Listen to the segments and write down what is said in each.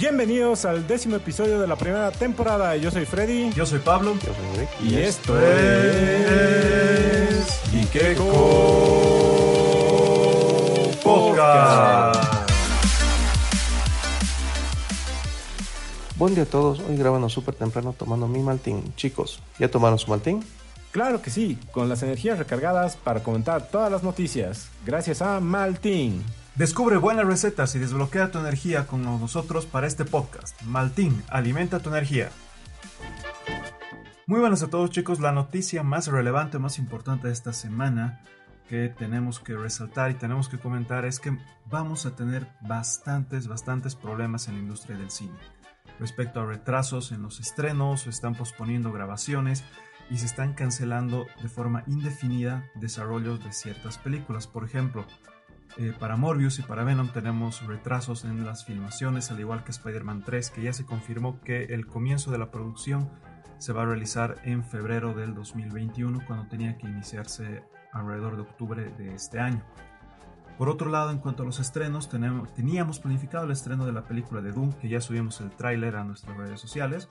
Bienvenidos al décimo episodio de la primera temporada. Yo soy Freddy. Yo soy Pablo. Yo soy Rick. Y esto es. Ikeko Podcast. Buen día a todos. Hoy grabando súper temprano tomando mi maltín. Chicos, ¿ya tomaron su maltín? Claro que sí, con las energías recargadas para comentar todas las noticias. Gracias a Maltín. Descubre buenas recetas y desbloquea tu energía con nosotros para este podcast. Maltín, alimenta tu energía. Muy buenas a todos chicos, la noticia más relevante, más importante de esta semana que tenemos que resaltar y tenemos que comentar es que vamos a tener bastantes, bastantes problemas en la industria del cine. Respecto a retrasos en los estrenos, se están posponiendo grabaciones y se están cancelando de forma indefinida desarrollos de ciertas películas. Por ejemplo, eh, para Morbius y para Venom tenemos retrasos en las filmaciones, al igual que Spider-Man 3, que ya se confirmó que el comienzo de la producción se va a realizar en febrero del 2021, cuando tenía que iniciarse alrededor de octubre de este año. Por otro lado, en cuanto a los estrenos, tenemos, teníamos planificado el estreno de la película de Doom, que ya subimos el tráiler a nuestras redes sociales.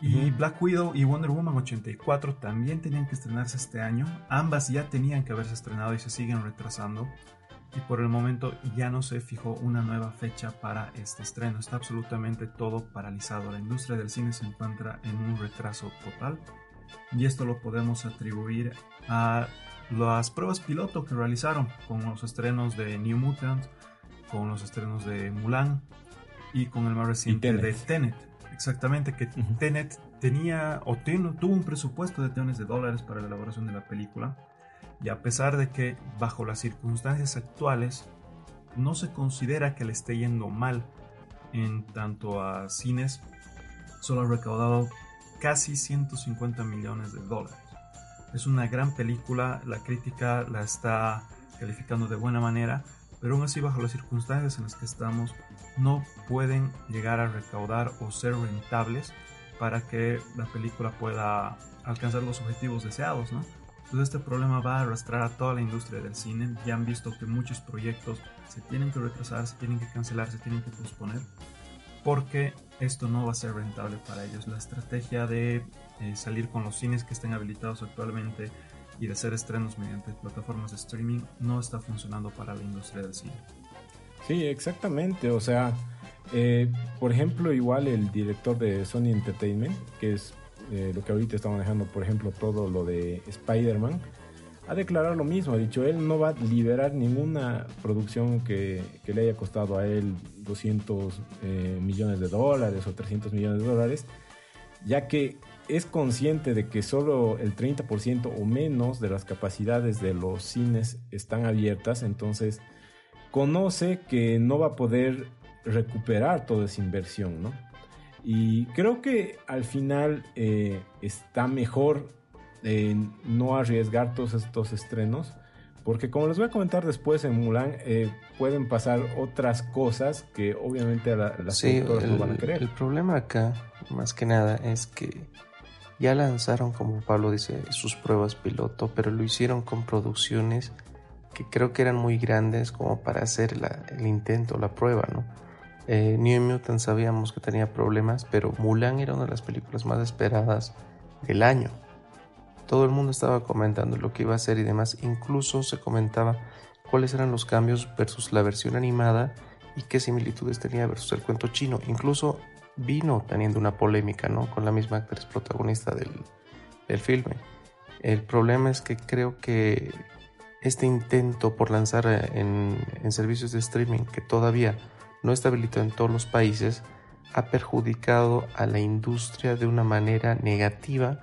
Y Black Widow y Wonder Woman 84 también tenían que estrenarse este año. Ambas ya tenían que haberse estrenado y se siguen retrasando y por el momento ya no se fijó una nueva fecha para este estreno. Está absolutamente todo paralizado. La industria del cine se encuentra en un retraso total y esto lo podemos atribuir a las pruebas piloto que realizaron con los estrenos de New Mutant, con los estrenos de Mulan y con el más reciente de Tenet. Exactamente, que Tenet tenía o tuvo un presupuesto de millones de dólares para la elaboración de la película y a pesar de que bajo las circunstancias actuales no se considera que le esté yendo mal en tanto a cines, solo ha recaudado casi 150 millones de dólares. Es una gran película, la crítica la está calificando de buena manera, pero aún así bajo las circunstancias en las que estamos no pueden llegar a recaudar o ser rentables para que la película pueda alcanzar los objetivos deseados, ¿no? Entonces este problema va a arrastrar a toda la industria del cine. Ya han visto que muchos proyectos se tienen que retrasar, se tienen que cancelar, se tienen que posponer, porque esto no va a ser rentable para ellos. La estrategia de eh, salir con los cines que estén habilitados actualmente y de hacer estrenos mediante plataformas de streaming no está funcionando para la industria del cine. Sí, exactamente. O sea, eh, por ejemplo, igual el director de Sony Entertainment, que es eh, lo que ahorita está manejando, por ejemplo, todo lo de Spider-Man, ha declarado lo mismo. Ha dicho, él no va a liberar ninguna producción que, le haya costado a él 200 eh, millones de dólares o 300 millones de dólares, ya que es consciente de que solo el 30% o menos de las capacidades de los cines están abiertas, entonces conoce que no va a poder recuperar toda esa inversión, ¿no? Y creo que al final eh, está mejor eh, no arriesgar todos estos estrenos. Porque como les voy a comentar después en Mulan, eh, pueden pasar otras cosas que obviamente la, las Sí, productoras no van a querer. el problema acá, más que nada, es que ya lanzaron, como Pablo dice, sus pruebas piloto, pero lo hicieron con producciones que creo que eran muy grandes como para hacer la- el intento, la prueba, ¿no? Eh, New Mutant sabíamos que tenía problemas, pero Mulan era una de las películas más esperadas del año. Todo el mundo estaba comentando lo que iba a hacer y demás. Incluso se comentaba cuáles eran los cambios versus la versión animada y qué similitudes tenía versus el cuento chino. Incluso vino teniendo una polémica, ¿no? Con la misma actriz protagonista del, del filme. El problema es que creo que este intento por lanzar en, en servicios de streaming que todavía no está habilitado en todos los países ha perjudicado a la industria de una manera negativa,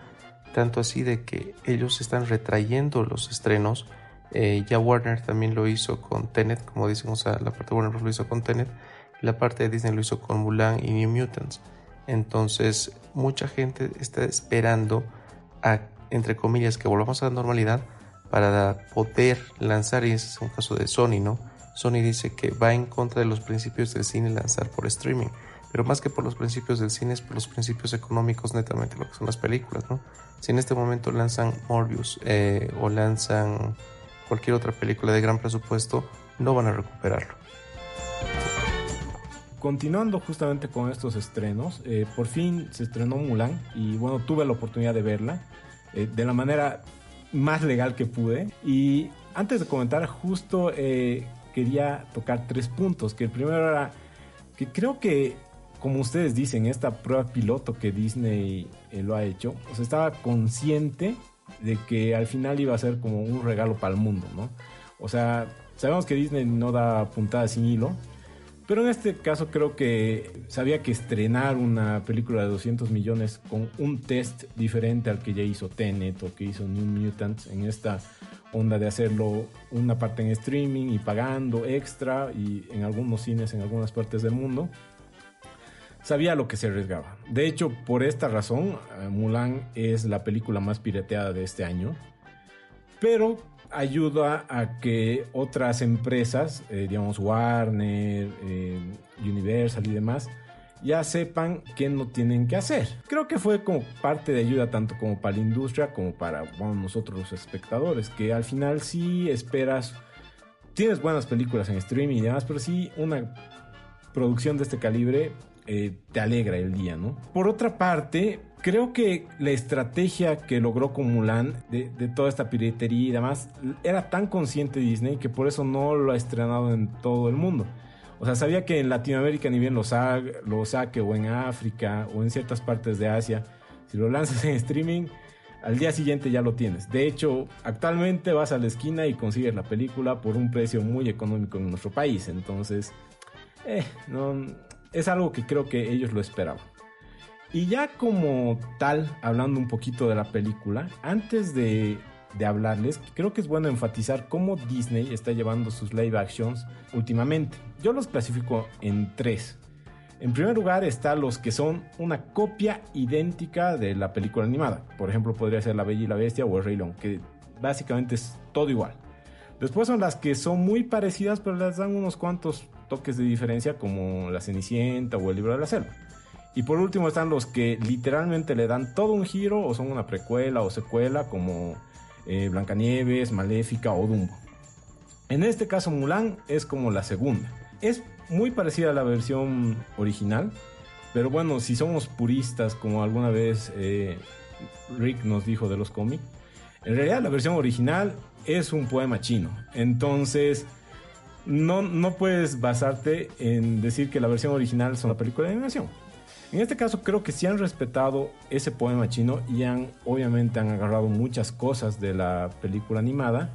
tanto así de que ellos están retrayendo los estrenos. Eh, ya Warner también lo hizo con Tenet, como dicen, o la parte de Warner lo hizo con Tenet, la parte de Disney lo hizo con Mulan y New Mutants. Entonces, mucha gente está esperando entre comillas, que volvamos a la normalidad para poder lanzar, y ese es un caso de Sony, ¿no? Sony dice que va en contra de los principios del cine lanzar por streaming, pero más que por los principios del cine es por los principios económicos netamente, lo que son las películas, ¿no? Si en este momento lanzan Morbius eh, o lanzan cualquier otra película de gran presupuesto, no van a recuperarlo. continuando justamente con estos estrenos, eh, por fin se estrenó Mulan y bueno, tuve la oportunidad de verla eh, de la manera más legal que pude. Y antes de comentar, justo eh, quería tocar tres puntos. Que el primero era que creo que, como ustedes dicen, esta prueba piloto que Disney lo ha hecho, o estaba consciente de que al final iba a ser como un regalo para el mundo, ¿no? O sea, sabemos que Disney no da puntadas sin hilo pero en este caso creo que sabía que estrenar una película de 200 millones con un test diferente al que ya hizo Tenet o que hizo New Mutants en esta onda de hacerlo una parte en streaming y pagando extra y en algunos cines en algunas partes del mundo, sabía lo que se arriesgaba. De hecho, por esta razón, eh, Mulan es la película más pirateada de este año. Pero ayuda a que otras empresas, eh, digamos Warner, eh, Universal y demás, ya sepan qué no tienen que hacer. Creo que fue como parte de ayuda tanto como para la industria como para nosotros los espectadores, que al final sí esperas, tienes buenas películas en streaming y demás, pero sí una producción de este calibre eh, te alegra el día, ¿no? Por otra parte, creo que la estrategia que logró con Mulan de, toda esta piratería y demás era tan consciente Disney que por eso no lo ha estrenado en todo el mundo. O sea, sabía que en Latinoamérica ni bien lo, lo saque o en África o en ciertas partes de Asia, si lo lanzas en streaming, al día siguiente ya lo tienes. De hecho, actualmente vas a la esquina y consigues la película por un precio muy económico en nuestro país. Entonces, eh, no, es algo que creo que ellos lo esperaban. Y ya como tal, hablando un poquito de la película, antes de, hablarles, creo que es bueno enfatizar cómo Disney está llevando sus live actions últimamente. Yo los clasifico en tres. En primer lugar están los que son una copia idéntica de la película animada. Por ejemplo, podría ser La Bella y la Bestia o El Rey León, que básicamente es todo igual. Después son las que son muy parecidas, pero les dan unos cuantos toques de diferencia como La Cenicienta o El Libro de la Selva. Y por último están los que literalmente le dan todo un giro o son una precuela o secuela como eh, Blancanieves, Maléfica o Dumbo. En este caso Mulan es como la segunda. Es muy parecida a la versión original, pero bueno, si somos puristas como alguna vez eh, Rick nos dijo de los cómics, en realidad la versión original es un poema chino. Entonces no, no puedes basarte en decir que la versión original es una película de animación. En este caso creo que sí han respetado ese poema chino y han obviamente han agarrado muchas cosas de la película animada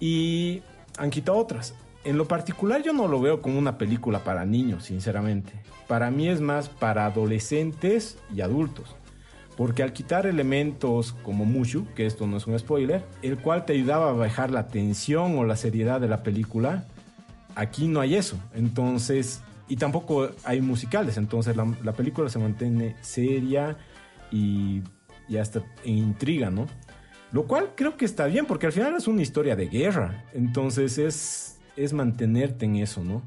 y han quitado otras. En lo particular yo no lo veo como una película para niños, sinceramente. Para mí es más para adolescentes y adultos. Porque al quitar elementos como Mushu, que esto no es un spoiler, el cual te ayudaba a bajar la tensión o la seriedad de la película, Aquí no hay eso. Entonces, y tampoco hay musicales. Entonces la, película se mantiene seria y, y hasta en intriga, ¿no? Lo cual creo que está bien, porque al final es una historia de guerra. Entonces es, es mantenerte en eso, ¿no?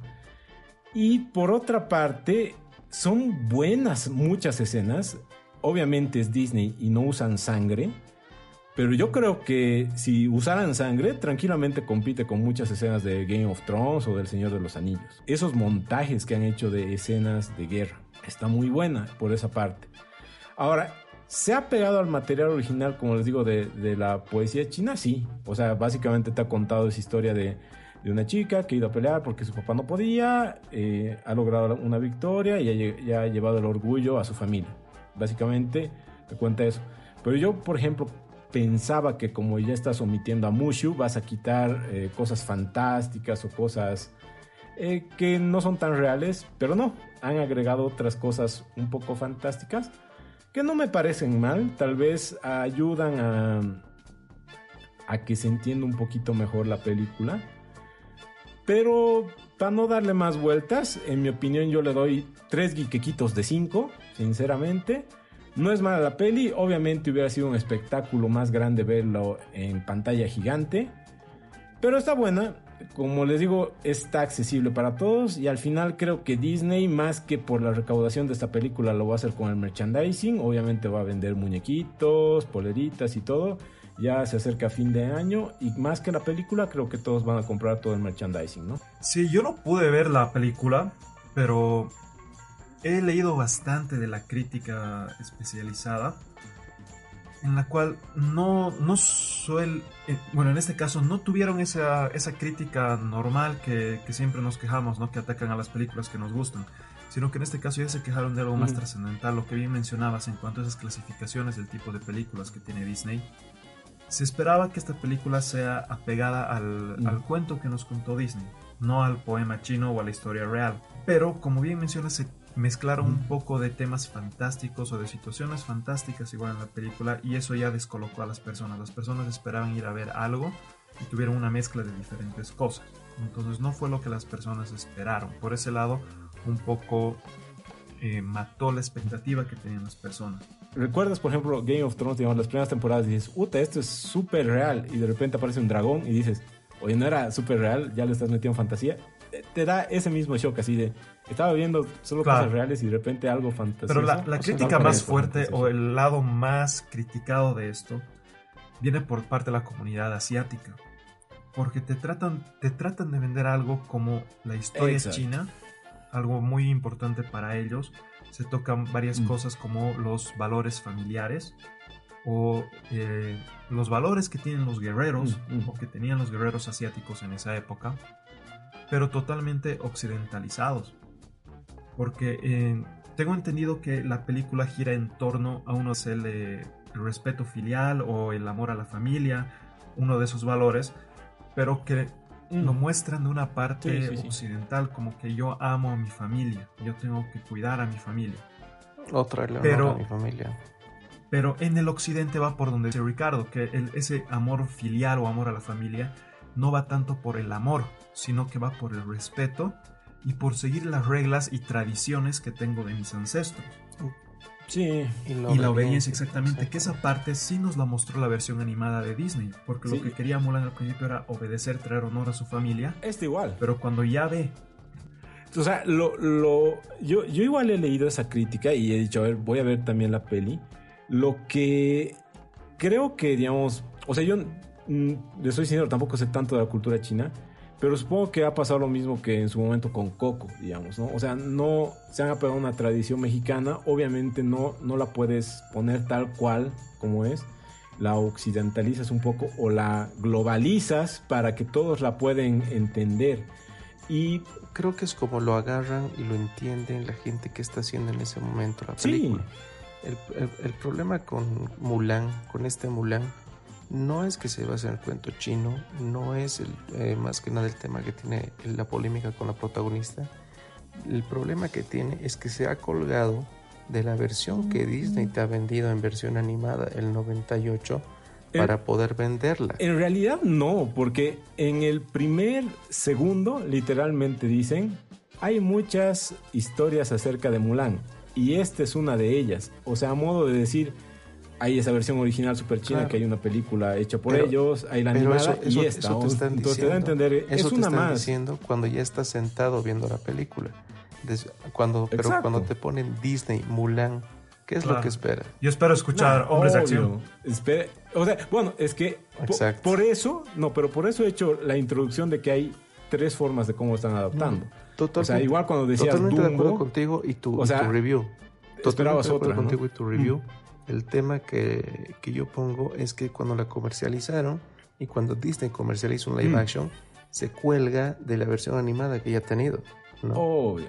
Y por otra parte, son buenas muchas escenas. Obviamente es Disney y no usan sangre. Pero yo creo que si usaran sangre, tranquilamente compite con muchas escenas de Game of Thrones o del Señor de los Anillos. Esos montajes que han hecho de escenas de guerra. Está muy buena por esa parte. Ahora, ¿se ha pegado al material original, como les digo, de, la poesía china? Sí. O sea, básicamente te ha contado esa historia de, una chica que ha ido a pelear porque su papá no podía, eh, ha logrado una victoria y ha, ha llevado el orgullo a su familia. Básicamente te cuenta eso. Pero yo, por ejemplo, pensaba que como ya estás omitiendo a Mushu, vas a quitar eh, cosas fantásticas o cosas eh, que no son tan reales, pero no, han agregado otras cosas un poco fantásticas que no me parecen mal, tal vez ayudan a, que se entienda un poquito mejor la película. Pero para no darle más vueltas, en mi opinión yo le doy 3 guiquequitos de 5, sinceramente. No es mala la peli, obviamente hubiera sido un espectáculo más grande verlo en pantalla gigante, pero está buena, como les digo, está accesible para todos y al final creo que Disney, más que por la recaudación de esta película, lo va a hacer con el merchandising, obviamente va a vender muñequitos, poleritas y todo, ya se acerca fin de año y más que la película, creo que todos van a comprar todo el merchandising, ¿no? Sí, yo no pude ver la película, pero he leído bastante de la crítica especializada en la cual no, no suele, eh, bueno, en este caso no tuvieron esa, esa crítica normal que, que, siempre nos quejamos, ¿no? Que atacan a las películas que nos gustan, sino que en este caso ya se quejaron de algo más trascendental, lo que bien mencionabas en cuanto a esas clasificaciones del tipo de películas que tiene Disney. Se esperaba que esta película sea apegada al, al cuento que nos contó Disney, no al poema chino o a la historia real. Pero, como bien mencionas, se mezclaron un poco de temas fantásticos o de situaciones fantásticas igual en la película y eso ya descolocó a las personas. Las personas esperaban ir a ver algo y tuvieron una mezcla de diferentes cosas. Entonces no fue lo que las personas esperaron. Por ese lado, un poco eh, mató la expectativa que tenían las personas. ¿Recuerdas, por ejemplo, Game of Thrones, digamos, las primeras temporadas y dices, uta, esto es súper real y de repente aparece un dragón y dices, oye, no era súper real, ya le estás metiendo fantasía? Te da ese mismo shock así de, estaba viendo solo cosas reales y de repente algo fantástico. Pero la, la crítica más fuerte o el lado más criticado de esto viene por parte de la comunidad asiática. Porque te tratan, te tratan de vender algo como la historia es china, algo muy importante para ellos. Se tocan varias mm. cosas como los valores familiares o eh, los valores que tienen los guerreros mm, mm. o que tenían los guerreros asiáticos en esa época, pero totalmente occidentalizados porque eh, tengo entendido que la película gira en torno a uno es el, respeto filial o el amor a la familia, uno de esos valores, pero que mm. lo muestran de una parte occidental, como que yo amo a mi familia, yo tengo que cuidar a mi familia. Otra pero, a mi familia. Pero en el occidente va por donde dice Ricardo, que ese amor filial o amor a la familia no va tanto por el amor, sino que va por el respeto y por seguir las reglas y tradiciones que tengo de mis ancestros. Sí, y la, obediencia, exactamente, que esa parte sí nos la mostró la versión animada de Disney, porque lo que quería Mulan al principio era obedecer, traer honor a su familia. Este igual. Pero cuando ya ve... O sea, lo, lo, yo, yo igual he leído esa crítica y he dicho, a ver, voy a ver también la peli. Lo que creo que, digamos, o sea, yo, mm, le soy sincero, tampoco sé tanto de la cultura china, pero supongo que ha pasado lo mismo que en su momento con Coco, digamos, ¿no? O sea, no se han apegado a una tradición mexicana, obviamente no, no la puedes poner tal cual como es, la occidentalizas un poco o la globalizas para que todos la pueden entender. Y creo que es como lo agarran y lo entienden la gente que está haciendo en ese momento la película. Sí. El, el problema con Mulan, con este Mulan, no es que se base en el cuento chino, no es el, eh, más que nada el tema que tiene la polémica con la protagonista. El problema que tiene es que se ha colgado de la versión que Disney te ha vendido en versión animada el 98 para poder venderla. En realidad no, porque en el primer segundo literalmente dicen, hay muchas historias acerca de Mulan y esta es una de ellas. O sea, a modo de decir, hay esa versión original super china que hay una película hecha por ellos, hay la animada y esta. Eso te están Entonces te da a entender, eso es una te están diciendo cuando ya estás sentado viendo la película. cuando, pero cuando te ponen Disney, Mulan, ¿qué es lo que esperas? Yo espero escuchar hombres de acción. o sea, bueno, es que por, eso, no, pero por eso he hecho la introducción de que hay tres formas de cómo están adaptando. O sea, igual cuando decías Totalmente de acuerdo contigo y tu, review. Totalmente de acuerdo contigo y tu review. El tema que, yo pongo es que cuando la comercializaron y cuando Disney comercializa un live mm. action, se cuelga de la versión animada que ya ha tenido. ¿no? Obvio.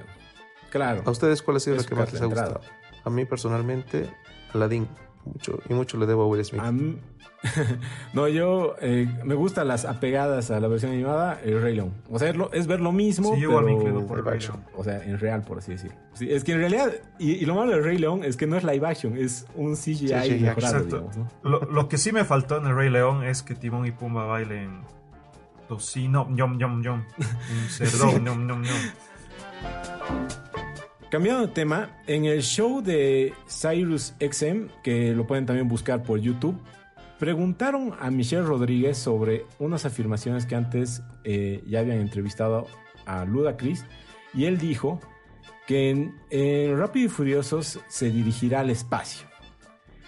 Claro. ¿A ustedes cuál ha sido la que más les ha gustado? A mí personalmente, Aladdin. Mucho, y mucho le debo a Will Smith. no, yo eh, me gustan las apegadas a la versión animada, el Rey León. O sea, es, ver lo mismo, sí, pero por live action. O sea, en real, por así decirlo. es que en realidad, y, lo malo del Rey León es que no es live action, es un CGI, mejorado, lo, que sí me faltó en el Rey León es que Timón y Pumba bailen tocino, yom, yom, yom. Un cerdón, yom, yom, yom. Cambiando de tema, en el show de Cyrus XM, que lo pueden también buscar por YouTube, preguntaron a Michelle Rodríguez sobre unas afirmaciones que antes eh, ya habían entrevistado a Ludacris y él dijo que en, en Rápido y Furiosos se dirigirá al espacio.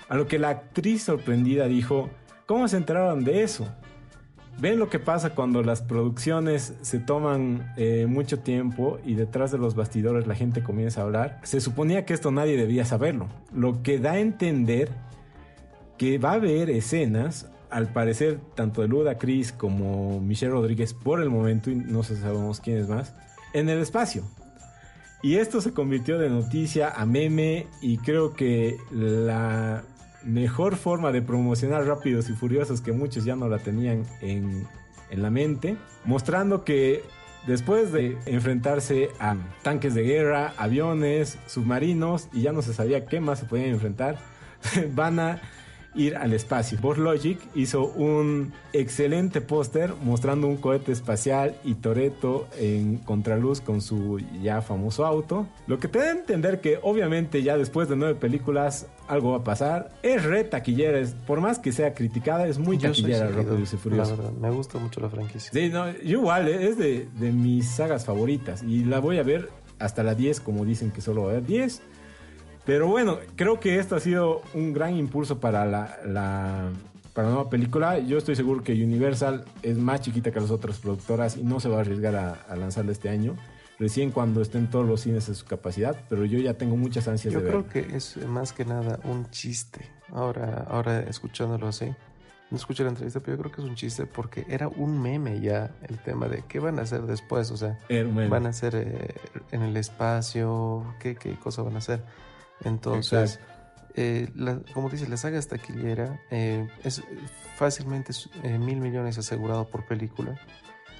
A lo que la actriz sorprendida dijo, ¿cómo se enteraron de eso? Ven lo que pasa cuando las producciones se toman eh, mucho tiempo y detrás de los bastidores la gente comienza a hablar. Se suponía que esto nadie debía saberlo, lo que da a entender que va a haber escenas, al parecer, tanto de Luda Chris como Michelle Rodríguez por el momento, y no sabemos quién es más, en el espacio. Y esto se convirtió de noticia a meme y creo que la mejor forma de promocionar Rápidos y Furiosos que muchos ya no la tenían en, en la mente, mostrando que después de enfrentarse a tanques de guerra, aviones, submarinos y ya no se sabía qué más se podían enfrentar, van a ir al espacio. Boss Logic hizo un excelente póster mostrando un cohete espacial y Toreto en contraluz con su ya famoso auto. Lo que te da a entender que obviamente ya después de nueve películas algo va a pasar. Es re taquillera, por más que sea criticada, es muy taquillera Rápido y Furioso. me gusta mucho la franquicia. Sí, no, igual, eh, es de, de mis sagas favoritas y la voy a ver hasta la 10 como dicen que solo va a haber 10. Pero bueno, creo que esto ha sido un gran impulso para la, la, para nueva película. Yo estoy seguro que Universal es más chiquita que las otras productoras y no se va a arriesgar a, lanzarla este año. Recién cuando estén todos los cines en su capacidad, pero yo ya tengo muchas ansias de ver. Yo creo que es más que nada un chiste. Ahora, ahora escuchándolo así, no escuché la entrevista, pero yo creo que es un chiste porque era un meme ya el tema de qué van a hacer después. O sea, van a hacer eh, en el espacio, qué, qué cosa van a hacer. Entonces, eh, como dices, la saga esta eh, es fácilmente eh, mil millones asegurado por película.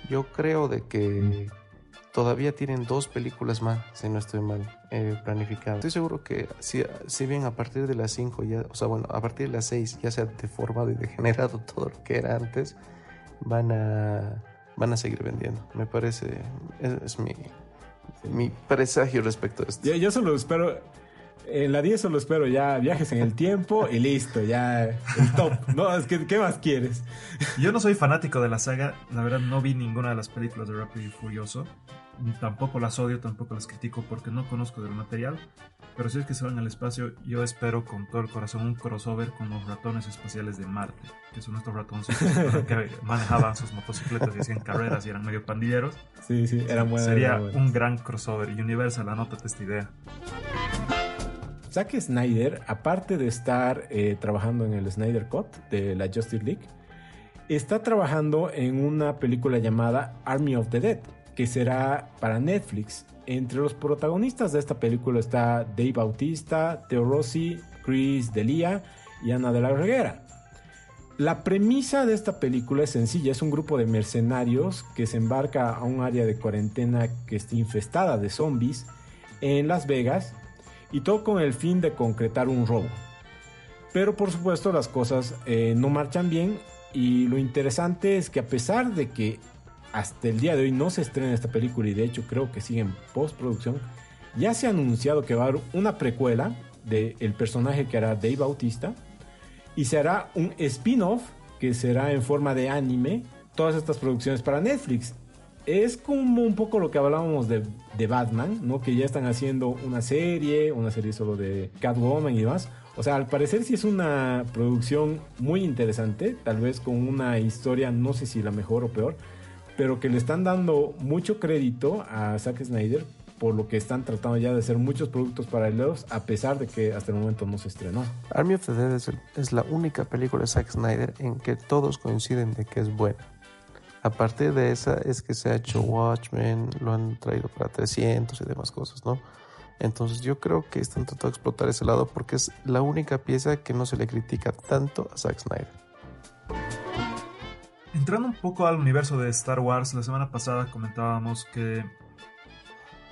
Yo creo de que todavía tienen dos películas más, si no estoy mal, eh, planificadas. Estoy seguro que si, si bien a partir de las 5 ya, o sea, bueno, a partir de las 6 ya se ha deformado y degenerado todo lo que era antes, van a, van a seguir vendiendo. Me parece, es, mi, mi presagio respecto a esto. yo solo espero en la 10 solo espero ya viajes en el tiempo y listo, ya el top. No, es que, ¿qué más quieres? Yo no soy fanático de la saga, la verdad no vi ninguna de las películas de Rápido y Furioso. Tampoco las odio, tampoco las critico porque no conozco del material. Pero si es que se van al espacio, yo espero con todo el corazón un crossover con los ratones espaciales de Marte, que son estos ratoncitos que manejaban sus motocicletas y hacían carreras y eran medio pandilleros. Sí, sí, eran buenos. Sería un gran crossover. Universal, anótate esta idea. Zack Snyder, aparte de estar eh, trabajando en el Snyder Cut de la Justice League, está trabajando en una película llamada Army of the Dead, que será para Netflix. Entre los protagonistas de esta película está Dave Bautista, Theo Rossi, Chris D'Elia y Ana de la Reguera. La premisa de esta película es sencilla, es un grupo de mercenarios que se embarca a un área de cuarentena que está infestada de zombies en Las Vegas y todo con el fin de concretar un robo. Pero por supuesto las cosas eh, no marchan bien y lo interesante es que a pesar de que hasta el día de hoy no se estrena esta película y de hecho creo que sigue en postproducción, ya se ha anunciado que va a haber una precuela del el personaje que hará Dave Bautista y se hará un spin-off que será en forma de anime todas estas producciones para Netflix es como un poco lo que hablábamos de, Batman, ¿no? Que ya están haciendo una serie, una serie solo de Catwoman y demás. O sea, al parecer sí es una producción muy interesante, tal vez con una historia, no sé si la mejor o peor, pero que le están dando mucho crédito a Zack Snyder por lo que están tratando ya de hacer muchos productos paralelos, a pesar de que hasta el momento no se estrenó. Army of the Dead es, es la única película de Zack Snyder en que todos coinciden de que es buena. A partir de esa es que se ha hecho Watchmen, lo han traído para 300 y demás cosas, ¿no? Entonces yo creo que están tratando de explotar ese lado porque es la única pieza que no se le critica tanto a Zack Snyder. Entrando un poco al universo de Star Wars, la semana pasada comentábamos que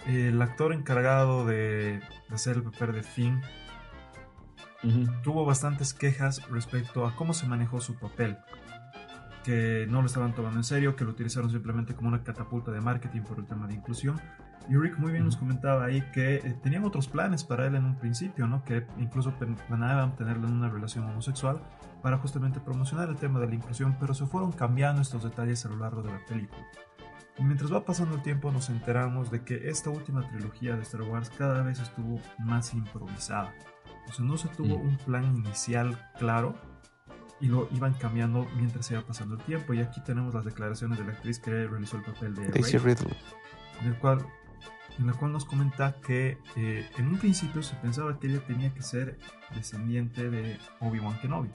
el actor encargado de, hacer el papel de Finn tuvo bastantes quejas respecto a cómo se manejó su papel que no lo estaban tomando en serio, que lo utilizaron simplemente como una catapulta de marketing por el tema de inclusión. Y Rick muy bien nos comentaba ahí que eh, tenían otros planes para él en un principio, ¿no? que incluso planeaban tenerle una relación homosexual para justamente promocionar el tema de la inclusión, pero se fueron cambiando estos detalles a lo largo de la película. Y mientras va pasando el tiempo nos enteramos de que esta última trilogía de Star Wars cada vez estuvo más improvisada. O sea, no se tuvo un plan inicial claro y lo iban cambiando mientras iba pasando el tiempo. Y aquí tenemos las declaraciones de la actriz que realizó el papel de Daisy Ridley, en, el cual, en la cual nos comenta que eh, en un principio se pensaba que ella tenía que ser descendiente de Obi-Wan Kenobi,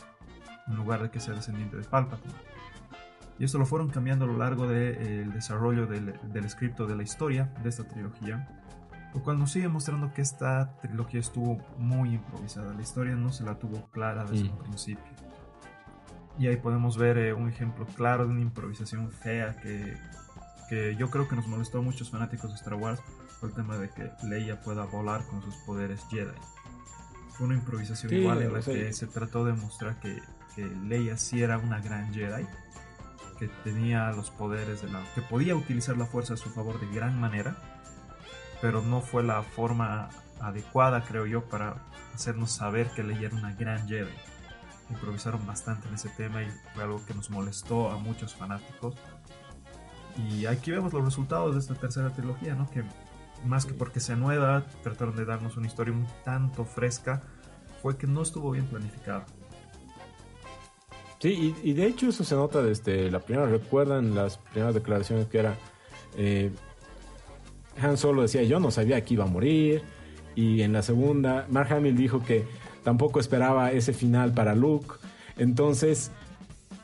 en lugar de que sea descendiente de Palpatine. Y esto lo fueron cambiando a lo largo del de, eh, desarrollo del, del escrito de la historia de esta trilogía lo cual nos sigue mostrando que esta trilogía estuvo muy improvisada. La historia no se la tuvo clara desde un principio. Y ahí podemos ver eh, un ejemplo claro de una improvisación fea que, que yo creo que nos molestó a muchos fanáticos de Star Wars fue el tema de que Leia pueda volar con sus poderes Jedi. Fue una improvisación igual en la que se trató de mostrar que, que Leia sí era una gran Jedi, que tenía los poderes de la... que podía utilizar la fuerza a su favor de gran manera pero no fue la forma adecuada, creo yo, para hacernos saber que Leia era una gran Jedi. Improvisaron bastante en ese tema y fue algo que nos molestó a muchos fanáticos. Y aquí vemos los resultados de esta tercera trilogía, ¿no? Que más que porque sea nueva, trataron de darnos una historia un tanto fresca, fue que no estuvo bien planificada. Sí, y, de hecho eso se nota desde la primera, recuerdan las primeras declaraciones que era, eh, han Solo decía yo no sabía que iba a morir. Y en la segunda, Mark Hamill dijo que tampoco esperaba ese final para Luke. Entonces,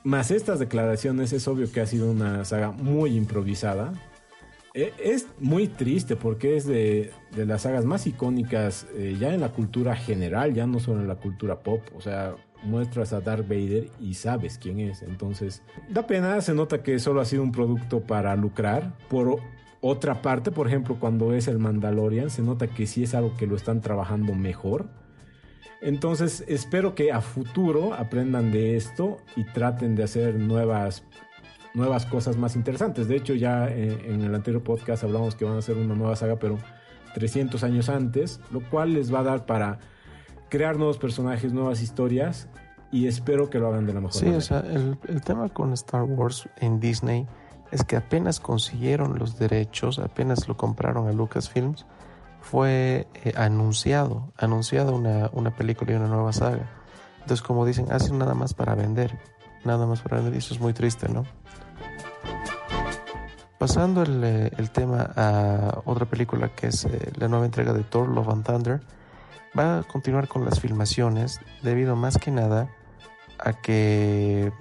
más estas declaraciones, es obvio que ha sido una saga muy improvisada. E, es muy triste porque es de, las sagas más icónicas eh, ya en la cultura general, ya no solo en la cultura pop. O sea, muestras a Darth Vader y sabes quién es. Entonces, da pena, se nota que solo ha sido un producto para lucrar. Por otra parte, por ejemplo, cuando es el Mandalorian, se nota que sí es algo que lo están trabajando mejor. Entonces, espero que a futuro aprendan de esto y traten de hacer nuevas, nuevas cosas más interesantes. De hecho, ya en, en el anterior podcast hablamos que van a hacer una nueva saga, pero 300 años antes, lo cual les va a dar para crear nuevos personajes, nuevas historias y espero que lo hagan de la mejor manera. Sí, o sea, el, el tema con Star Wars en Disney es que apenas consiguieron los derechos, apenas lo compraron a Lucasfilms, fue eh, anunciado, anunciado una, una, película y una nueva saga. Entonces, como dicen, hacen nada más para vender, nada más para vender, y eso es muy triste, ¿no? Pasando el, eh, el tema a otra película que es eh, la nueva entrega de Thor, Love and Thunder, va a continuar con las filmaciones debido más que nada a que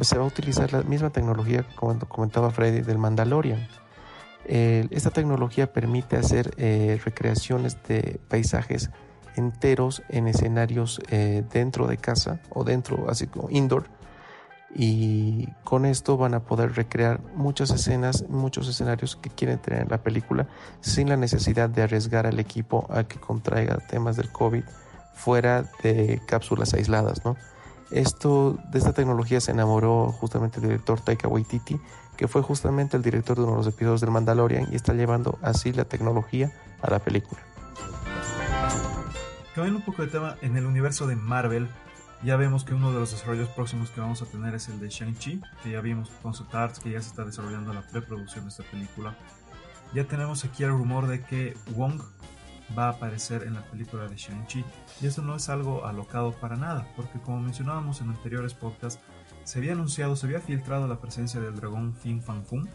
se va a utilizar la misma tecnología, como comentaba Freddy, del Mandalorian. Esta tecnología permite hacer eh, recreaciones de paisajes enteros en escenarios eh, dentro de casa o dentro, así como indoor. Y con esto van a poder recrear muchas escenas, muchos escenarios que quieren tener en la película sin la necesidad de arriesgar al equipo a que contraiga temas del COVID fuera de cápsulas aisladas. Esto, de esta tecnología se enamoró justamente el director Taika Waititi, que fue justamente el director de uno de los episodios del Mandalorian y está llevando así la tecnología a la película. Cambiando un poco de tema, en el universo de Marvel, ya vemos que uno de los desarrollos próximos que vamos a tener es el de Shang-Chi, que ya vimos concept arts, que ya se está desarrollando la preproducción de esta película. Ya tenemos aquí el rumor de que Wong va a aparecer en la película de Shang-Chi. Y eso no es algo alocado para nada, porque como mencionábamos en anteriores podcasts, se había anunciado, se había filtrado la presencia del dragón Fin Fan Fun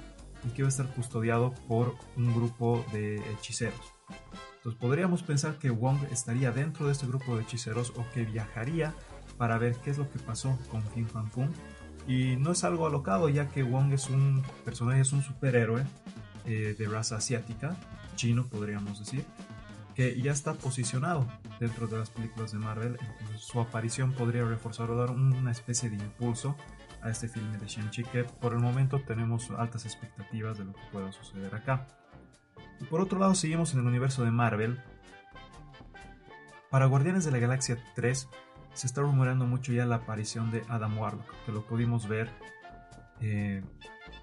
y que iba a estar custodiado por un grupo de hechiceros. Entonces podríamos pensar que Wong estaría dentro de este grupo de hechiceros o que viajaría para ver qué es lo que pasó con Fin Fan Fun. Y no es algo alocado, ya que Wong es un personaje, es un superhéroe eh, de raza asiática, chino podríamos decir, que ya está posicionado dentro de las películas de Marvel, entonces su aparición podría reforzar o dar una especie de impulso a este filme de Shang-Chi que por el momento tenemos altas expectativas de lo que pueda suceder acá. Y por otro lado seguimos en el universo de Marvel. Para Guardianes de la Galaxia 3 se está rumoreando mucho ya la aparición de Adam Warlock, que lo pudimos ver eh,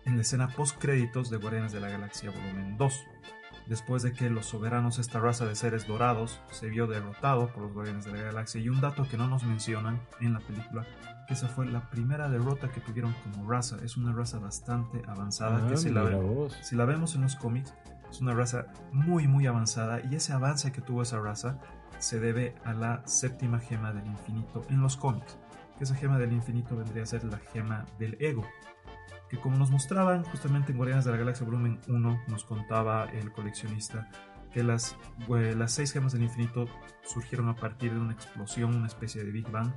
en la escena post créditos de Guardianes de la Galaxia Volumen 2 después de que los soberanos, esta raza de seres dorados, se vio derrotado por los Guardianes de la Galaxia. Y un dato que no nos mencionan en la película, que esa fue la primera derrota que tuvieron como raza. Es una raza bastante avanzada, que ah, si la, si la vemos en los cómics, es una raza muy muy avanzada y ese avance que tuvo esa raza se debe a la séptima gema del infinito en los cómics. que esa gema del infinito vendría a ser la gema del ego, que como nos mostraban justamente en Guardianes de la Galaxia Volumen 1, nos contaba el coleccionista que las, eh, las seis gemas del infinito surgieron a partir de una explosión, una especie de Big Bang.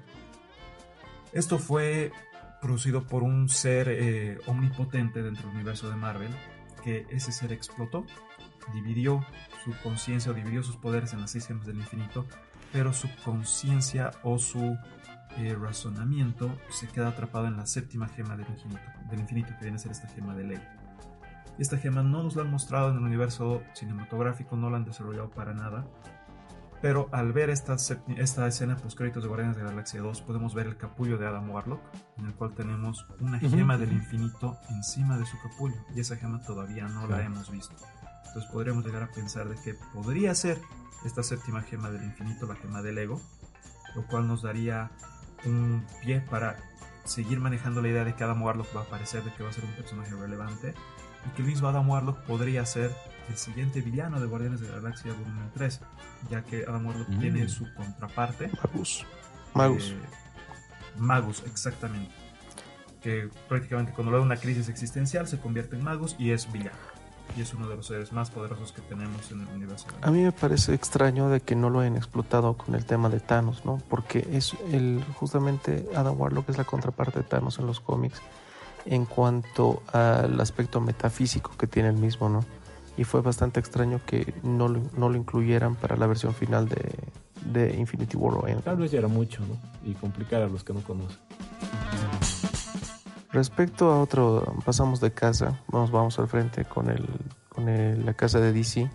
Esto fue producido por un ser eh, omnipotente dentro del universo de Marvel, que ese ser explotó, dividió su conciencia o dividió sus poderes en las seis gemas del infinito, pero su conciencia o su eh, razonamiento se queda atrapado en la séptima gema del infinito, del infinito, que viene a ser esta gema de ley. Esta gema no nos la han mostrado en el universo cinematográfico, no la han desarrollado para nada. Pero al ver esta, esta escena post créditos de Guardianes de la Galaxia 2, podemos ver el capullo de Adam Warlock, en el cual tenemos una gema del infinito encima de su capullo, y esa gema todavía no la hemos visto. Entonces podríamos llegar a pensar de que podría ser esta séptima gema del infinito, la gema del ego, lo cual nos daría un pie para seguir manejando la idea de que Adam Warlock va a aparecer, de que va a ser un personaje relevante, y que el mismo Adam Warlock podría ser el siguiente villano de Guardianes de la Galaxia Volumen 3, ya que Adam Warlock Mm. tiene su contraparte. Magus. Magus. eh, Magus, exactamente. Que prácticamente cuando le da una crisis existencial se convierte en Magus y es villano. Y es uno de los seres más poderosos que tenemos en el universo. A mí me parece extraño de que no lo hayan explotado con el tema de Thanos, ¿no? Porque es el justamente Adam Warlock es la contraparte de Thanos en los cómics en cuanto al aspecto metafísico que tiene el mismo, ¿no? Y fue bastante extraño que no lo, no lo incluyeran para la versión final de, de Infinity War. Tal vez ya era mucho, ¿no? Y complicar a los que no conocen. Respecto a otro, pasamos de casa, nos vamos al frente con, el, con el- la casa de DC.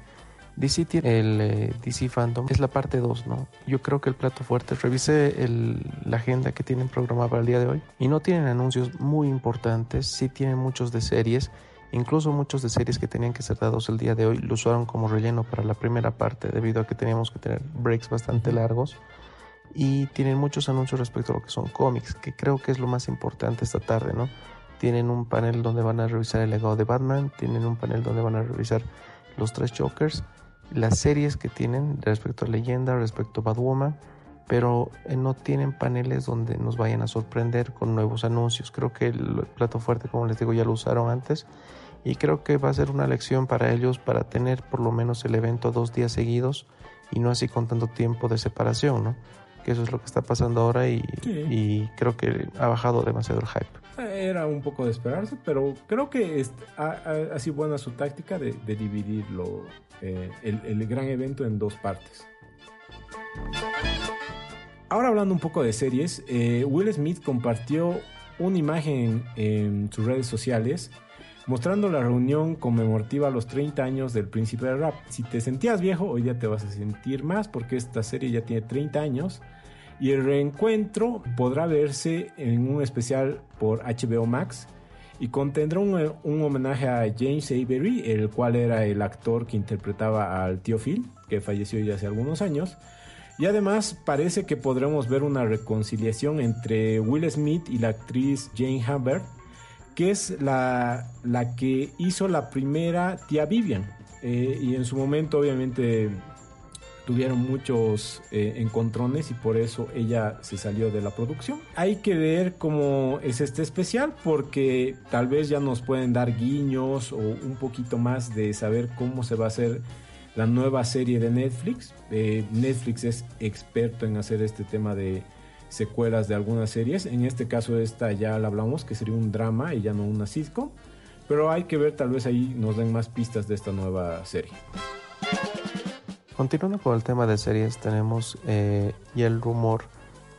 DC tiene el eh, DC Fandom, es la parte 2, ¿no? Yo creo que el plato fuerte, revisé el- la agenda que tienen programada para el día de hoy y no tienen anuncios muy importantes, sí tienen muchos de series, incluso muchos de series que tenían que ser dados el día de hoy lo usaron como relleno para la primera parte debido a que teníamos que tener breaks bastante largos y tienen muchos anuncios respecto a lo que son cómics, que creo que es lo más importante esta tarde, ¿no? Tienen un panel donde van a revisar el legado de Batman, tienen un panel donde van a revisar los tres Jokers, las series que tienen respecto a Leyenda, respecto a Batwoman, pero eh, no tienen paneles donde nos vayan a sorprender con nuevos anuncios. Creo que el plato fuerte, como les digo, ya lo usaron antes y creo que va a ser una lección para ellos para tener por lo menos el evento dos días seguidos y no así con tanto tiempo de separación, ¿no? Que eso es lo que está pasando ahora y, Sí. y creo que ha bajado demasiado el hype. Era un poco de esperarse, pero creo que es- ha, ha- ha sido buena su táctica de, de dividir lo, eh, el, el gran evento en dos partes. Ahora hablando un poco de series, eh, Will Smith compartió una imagen en sus redes sociales mostrando la reunión conmemorativa a los 30 años del príncipe del rap. Si te sentías viejo, hoy día te vas a sentir más porque esta serie ya tiene 30 años y el reencuentro podrá verse en un especial por HBO Max y contendrá un, homenaje a James Avery, el cual era el actor que interpretaba al tío Phil, que falleció ya hace algunos años. Y además parece que podremos ver una reconciliación entre Will Smith y la actriz Jane Hubbard, que es la, la que hizo la primera tía Vivian. Eh, y en su momento obviamente tuvieron muchos eh, encontrones y por eso ella se salió de la producción. Hay que ver cómo es este especial porque tal vez ya nos pueden dar guiños o un poquito más de saber cómo se va a hacer la nueva serie de Netflix. Eh, Netflix es experto en hacer este tema de secuelas de algunas series. En este caso esta ya la hablamos que sería un drama y ya no una sitcom. Pero hay que ver, tal vez ahí nos den más pistas de esta nueva serie. Continuando con el tema de series, tenemos eh, ya el rumor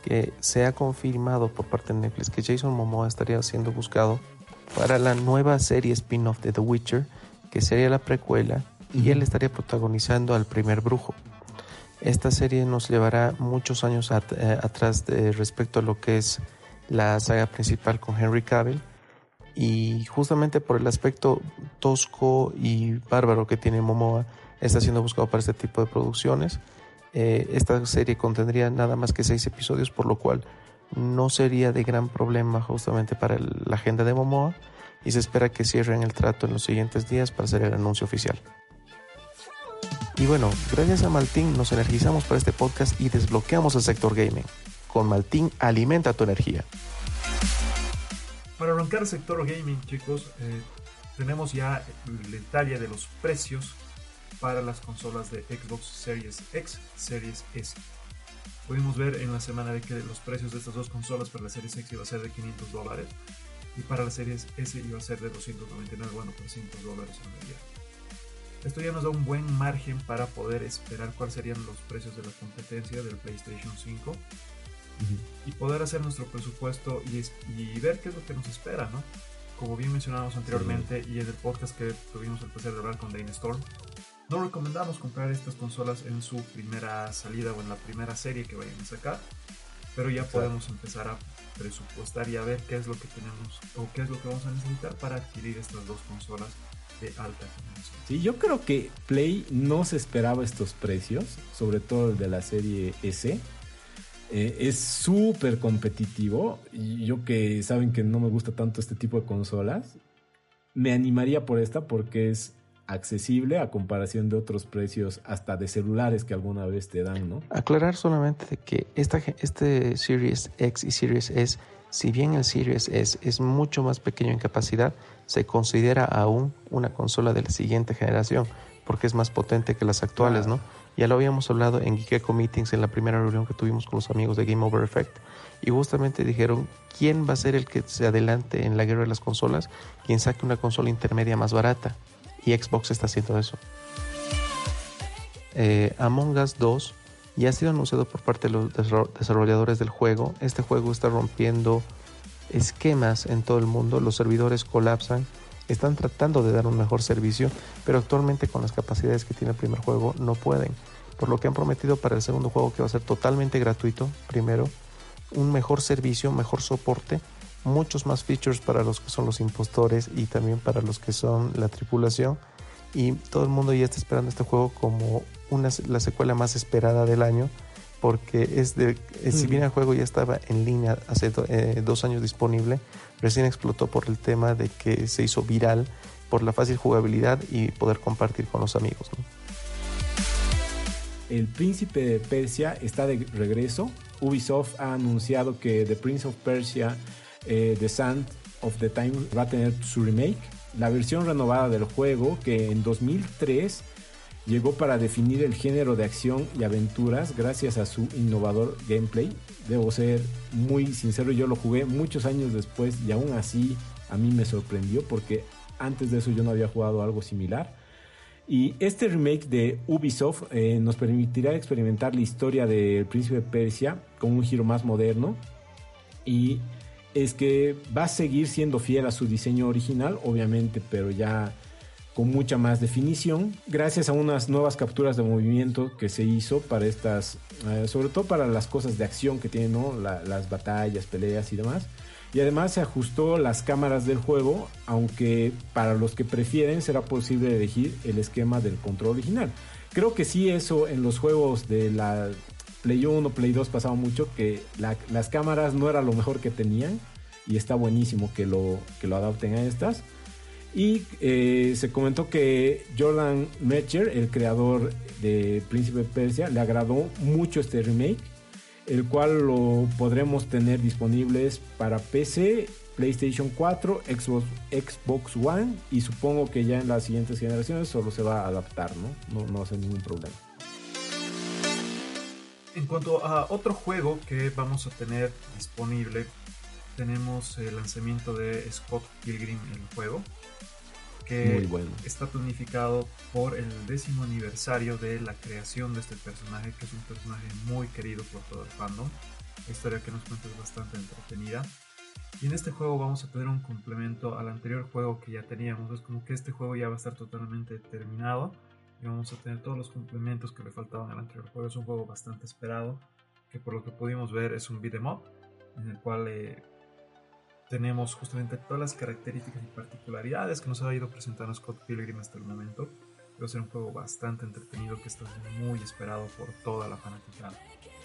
que se ha confirmado por parte de Netflix que Jason Momoa estaría siendo buscado para la nueva serie spin-off de The Witcher, que sería la precuela, y él estaría protagonizando al primer brujo. Esta serie nos llevará muchos años eh, atrás de, respecto a lo que es la saga principal con Henry Cavill, y justamente por el aspecto tosco y bárbaro que tiene Momoa, está siendo buscado para este tipo de producciones. Eh, esta serie contendría nada más que seis episodios, por lo cual no sería de gran problema justamente para la agenda de Momoa y se espera que cierren el trato en los siguientes días para hacer el anuncio oficial. Y bueno, gracias a Maltín nos energizamos para este podcast y desbloqueamos el sector gaming. con Maltín alimenta tu energía. Para arrancar el sector gaming, chicos, eh, tenemos ya el detalle de los precios para las consolas de Xbox Series X, Series S. Pudimos ver en la semana de que los precios de estas dos consolas para la Series X iba a ser de 500 dólares y para la Series S iba a ser de 299, bueno, 300 dólares en realidad. Esto ya nos da un buen margen para poder esperar cuáles serían los precios de la competencia del PlayStation 5 y poder hacer nuestro presupuesto y, y, ver qué es lo que nos espera, ¿no? Como bien mencionamos anteriormente y en el podcast que tuvimos el placer de hablar con Dane Storm, no recomendamos comprar estas consolas en su primera salida o en la primera serie que vayan a sacar, pero ya podemos empezar a presupuestar y a ver qué es lo que tenemos o qué es lo que vamos a necesitar para adquirir estas dos consolas de alta. Sí, yo creo que Play no se esperaba estos precios, sobre todo el de la serie S. Eh, es súper competitivo y yo que saben que no me gusta tanto este tipo de consolas, me animaría por esta porque es accesible a comparación de otros precios hasta de celulares que alguna vez te dan, ¿no? Aclarar solamente que esta, este Series X y Series S, si bien el Series S es mucho más pequeño en capacidad, se considera aún una consola de la siguiente generación porque es más potente que las actuales, ¿no? Ya lo habíamos hablado en Geeko Meetings en la primera reunión que tuvimos con los amigos de Game Over Effect y justamente dijeron quién va a ser el que se adelante en la guerra de las consolas, quien saque una consola intermedia más barata y Xbox está haciendo eso. Eh, Among Us 2 ya ha sido anunciado por parte de los desarrolladores del juego. Este juego está rompiendo esquemas en todo el mundo, los servidores colapsan, están tratando de dar un mejor servicio, pero actualmente con las capacidades que tiene el primer juego no pueden. Por lo que han prometido para el segundo juego que va a ser totalmente gratuito, primero, un mejor servicio, mejor soporte muchos más features para los que son los impostores y también para los que son la tripulación. Y todo el mundo ya está esperando este juego como una, la secuela más esperada del año, porque es de, eh, si bien el juego ya estaba en línea hace eh, dos años disponible, recién explotó por el tema de que se hizo viral por la fácil jugabilidad y poder compartir con los amigos. El príncipe de Persia está de regreso. Ubisoft ha anunciado que The Prince of Persia eh, The Sand of the Time va a tener su remake. La versión renovada del juego que en 2003 llegó para definir el género de acción y aventuras gracias a su innovador gameplay. Debo ser muy sincero, yo lo jugué muchos años después y aún así a mí me sorprendió porque antes de eso yo no había jugado algo similar. Y este remake de Ubisoft eh, nos permitirá experimentar la historia del príncipe de Persia con un giro más moderno y es que va a seguir siendo fiel a su diseño original, obviamente, pero ya con mucha más definición, gracias a unas nuevas capturas de movimiento que se hizo para estas, eh, sobre todo para las cosas de acción que tienen, ¿no? las batallas, peleas y demás. Y además se ajustó las cámaras del juego, aunque para los que prefieren será posible elegir el esquema del control original. Creo que sí eso en los juegos de la Play 1, Play 2 pasaba mucho que las cámaras no era lo mejor que tenían y está buenísimo que lo, que lo adapten a estas. Y eh, se comentó que Jordan Mecher, el creador de Príncipe Persia, le agradó mucho este remake, el cual lo podremos tener disponibles para PC, PlayStation 4, Xbox, Xbox One y supongo que ya en las siguientes generaciones solo se va a adaptar, ¿no? No, no va a ser ningún problema. En cuanto a otro juego que vamos a tener disponible, tenemos el lanzamiento de Scott Pilgrim el juego, que está planificado por el décimo aniversario de la creación de este personaje, que es un personaje muy querido por todo el fandom. La historia que nos cuenta es bastante entretenida. Y en este juego vamos a tener un complemento al anterior juego que ya teníamos. Es como que este juego ya va a estar totalmente terminado y vamos a tener todos los complementos que le faltaban al anterior juego. Es un juego bastante esperado, que por lo que pudimos ver es un beat'em up, en el cual eh, tenemos justamente todas las características y particularidades que nos ha ido presentando Scott Pilgrim hasta el momento. Va a ser un juego bastante entretenido que está muy esperado por toda la fanaticada.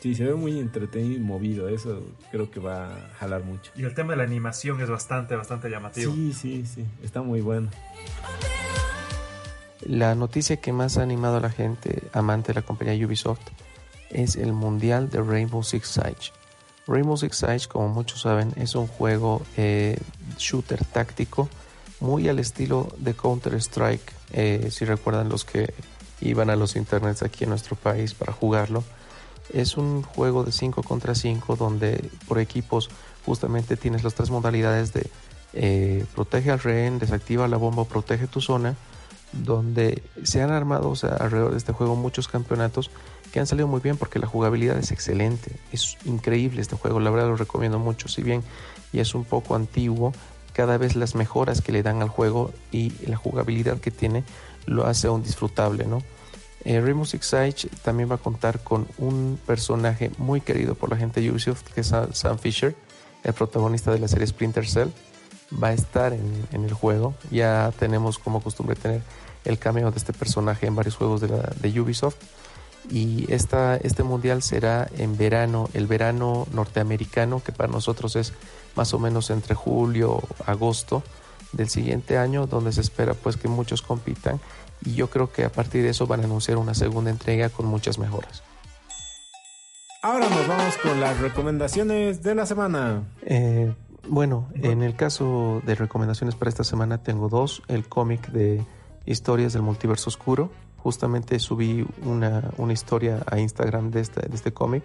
Sí, se ve muy entretenido y movido, eso creo que va a jalar mucho. Y el tema de la animación es bastante, bastante llamativo. Sí, sí, sí, está muy bueno. La noticia que más ha animado a la gente amante de la compañía Ubisoft es el Mundial de Rainbow Six Siege. Rainbow Six Siege, como muchos saben, es un juego eh, shooter táctico muy al estilo de Counter-Strike, eh, si recuerdan los que iban a los internets aquí en nuestro país para jugarlo. Es un juego de 5 contra 5 donde por equipos justamente tienes las tres modalidades de eh, protege al rehén, desactiva la bomba, protege tu zona, donde se han armado alrededor de este juego muchos campeonatos que han salido muy bien porque la jugabilidad es excelente, es increíble este juego, la verdad lo recomiendo mucho, si bien ya es un poco antiguo, cada vez las mejoras que le dan al juego y la jugabilidad que tiene lo hace aún disfrutable, ¿no? Eh, Rainbow también va a contar con un personaje muy querido por la gente de Ubisoft, que es Sam Fisher, el protagonista de la serie Splinter Cell. Va a estar en, el juego. Ya tenemos como costumbre tener el cameo de este personaje en varios juegos de, de Ubisoft. Y esta, este mundial será en verano, el verano norteamericano, que para nosotros es más o menos entre julio, agosto del siguiente año, donde se espera pues que muchos compitan y yo creo que a partir de eso van a anunciar una segunda entrega con muchas mejoras. Ahora nos vamos con las recomendaciones de la semana. Eh, bueno, en el caso de recomendaciones para esta semana tengo dos. El cómic de Historias del Multiverso Oscuro. Justamente subí una, una historia a Instagram de este, de este cómic.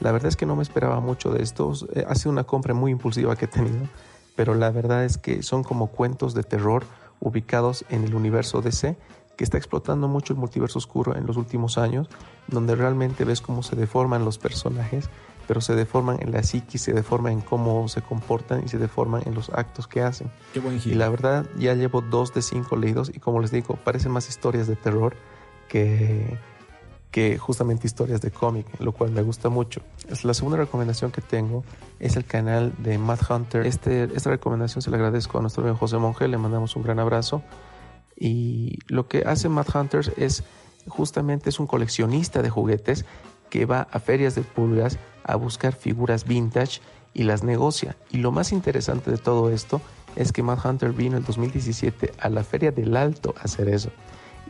La verdad es que no me esperaba mucho de estos. Eh, ha sido una compra muy impulsiva que he tenido, pero la verdad es que son como cuentos de terror ubicados en el universo DC que está explotando mucho el multiverso oscuro en los últimos años, donde realmente ves cómo se deforman los personajes, pero se deforman en la psiquis, se deforman en cómo se comportan y se deforman en los actos que hacen. Qué buen Y la verdad, ya llevo dos de cinco leídos y como les digo, parecen más historias de terror que, que justamente historias de cómic, lo cual me gusta mucho. La segunda recomendación que tengo es el canal de Matt Hunter. Este, esta recomendación se la agradezco a nuestro amigo José Monge, le mandamos un gran abrazo. Y lo que hace Matt Hunters es justamente es un coleccionista de juguetes que va a ferias de pulgas a buscar figuras vintage y las negocia. Y lo más interesante de todo esto es que Matt Hunter vino en 2017 a la Feria del Alto a hacer eso.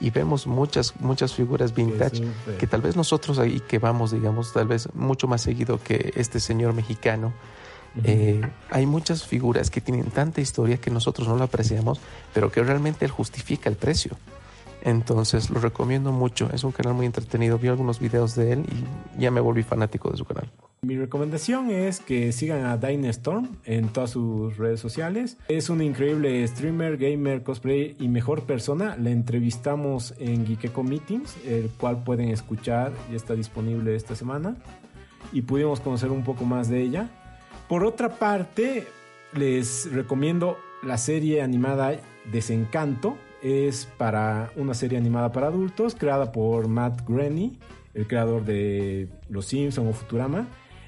Y vemos muchas, muchas figuras vintage que tal vez nosotros ahí que vamos, digamos, tal vez mucho más seguido que este señor mexicano, eh, hay muchas figuras que tienen tanta historia que nosotros no lo apreciamos, pero que realmente él justifica el precio. Entonces lo recomiendo mucho, es un canal muy entretenido, vi algunos videos de él y ya me volví fanático de su canal. Mi recomendación es que sigan a Storm en todas sus redes sociales. Es un increíble streamer, gamer, cosplay y mejor persona. La entrevistamos en Geekeco Meetings, el cual pueden escuchar y está disponible esta semana. Y pudimos conocer un poco más de ella. Por otra parte, les recomiendo la serie animada Desencanto. Es para una serie animada para adultos creada por Matt Groening, el creador de Los Simpson o Futurama.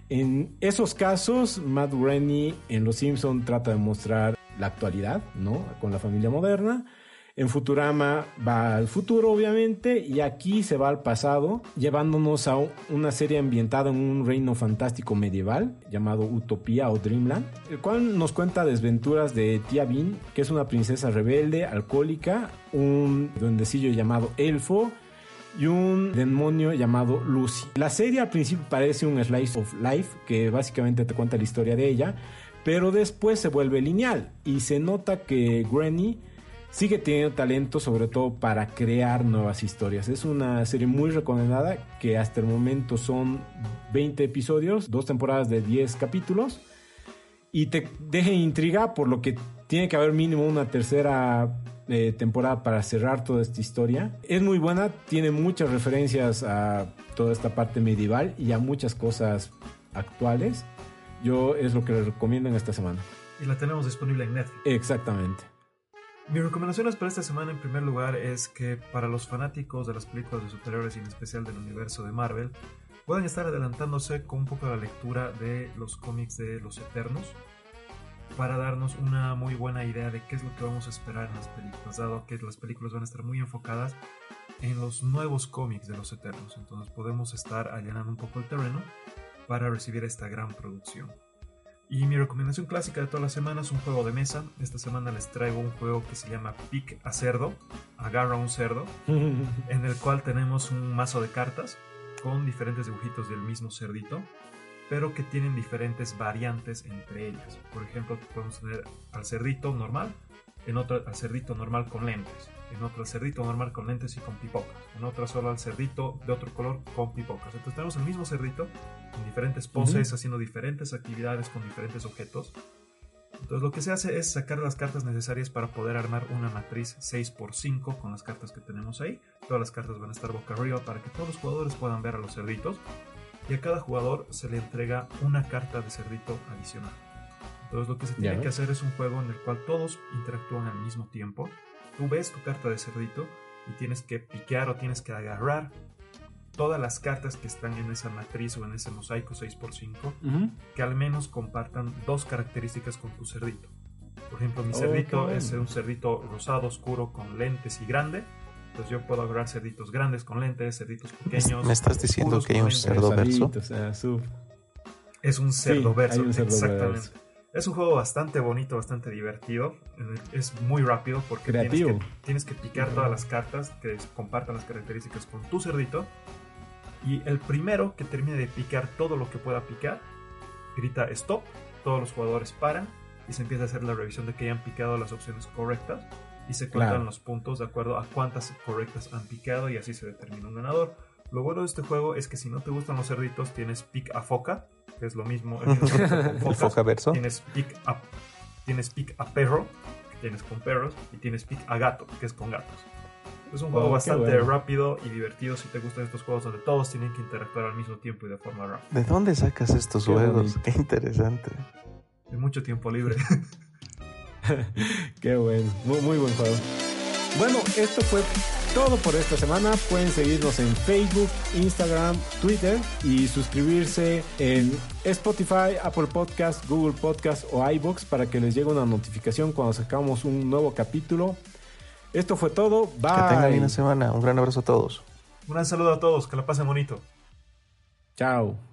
En esos casos, Matt Groening en Los Simpson trata de mostrar la actualidad, ¿no? Con la familia moderna en Futurama va al futuro, obviamente, y aquí se va al pasado, llevándonos a una serie ambientada en un reino fantástico medieval llamado Utopía o Dreamland, el cual nos cuenta desventuras de Tia Bean, que es una princesa rebelde, alcohólica, un duendecillo llamado Elfo, y un demonio llamado Lucy. La serie al principio parece un slice of life que básicamente te cuenta la historia de ella, pero después se vuelve lineal y se nota que Granny sigue teniendo talento sobre todo para crear nuevas historias. Es una serie muy recomendada que hasta el momento son 20 episodios, dos temporadas de 10 capítulos y te deja intriga por lo que tiene que haber mínimo una tercera eh, temporada para cerrar toda esta historia. Es muy buena, tiene muchas referencias a toda esta parte medieval y a muchas cosas actuales. Yo es lo que les recomiendo en esta semana. Y la tenemos disponible en Netflix. Exactamente. Mis recomendaciones para esta semana en primer lugar es que para los fanáticos de las películas de superhéroes y en especial del universo de Marvel, puedan estar adelantándose con un poco la lectura de los cómics de los Eternos para darnos una muy buena idea de qué es lo que vamos a esperar en las películas, dado que las películas van a estar muy enfocadas en los nuevos cómics de los Eternos, entonces podemos estar allanando un poco el terreno para recibir esta gran producción. Y mi recomendación clásica de toda la semana es un juego de mesa. Esta semana les traigo un juego que se llama Pick a Cerdo, agarra un cerdo, en el cual tenemos un mazo de cartas con diferentes dibujitos del mismo cerdito. pero que tienen diferentes variantes entre ellas. Por ejemplo, podemos tener al cerdito normal, en otro al cerdito normal con lentes, en otro al cerdito normal con lentes y con pipocas, en otra solo al cerdito de otro color con pipocas. Entonces tenemos el mismo cerdito en diferentes poses, haciendo diferentes actividades con diferentes objetos. Entonces lo que se hace es sacar las cartas necesarias para poder armar una matriz 6x5 con las cartas que tenemos ahí. Todas las cartas van a estar boca arriba para que todos los jugadores puedan ver a los cerditos. Y a cada jugador se le entrega una carta de cerdito adicional. Entonces lo que se tiene que hacer es un juego en el cual todos interactúan al mismo tiempo. Tú ves tu carta de cerdito y tienes que piquear o tienes que agarrar todas las cartas que están en esa matriz o en ese mosaico 6x5 que al menos compartan dos características con tu cerdito. Por ejemplo, mi cerdito es un cerdito rosado oscuro con lentes y grande. Entonces yo puedo agarrar cerditos grandes con lentes, cerditos pequeños. ¿Me estás diciendo que hay un cerdo verso? Es un cerdo verso, exactamente. Es un juego bastante bonito, bastante divertido. Es muy rápido porque tienes que, tienes que, picar todas las cartas que compartan las características con tu cerdito. Y el primero que termine de picar todo lo que pueda picar, grita stop, todos los jugadores paran y se empieza a hacer la revisión de que hayan picado las opciones correctas y se cuentan los puntos de acuerdo a cuántas correctas han picado y así se determina un ganador. Lo bueno de este juego es que si no te gustan los cerditos, tienes pick a foca, es lo mismo. El foca verso. Tienes pick a, tienes pick a perro, que tienes con perros, y tienes pick a gato, que es con gatos. Es un juego bastante rápido y divertido si te gustan estos juegos donde todos tienen que interactuar al mismo tiempo y de forma rápida. ¿De dónde sacas estos juegos? Qué interesante. De mucho tiempo libre. Qué bueno. Muy, muy buen juego. Bueno, esto fue todo por esta semana. Pueden seguirnos en Facebook, Instagram, Twitter y suscribirse en Spotify, Apple Podcast, Google Podcast o iBox para que les llegue una notificación cuando sacamos un nuevo capítulo. Esto fue todo. Bye. Que tengan una semana. Un gran abrazo a todos. Un gran saludo a todos. Que la pasen bonito. Chao.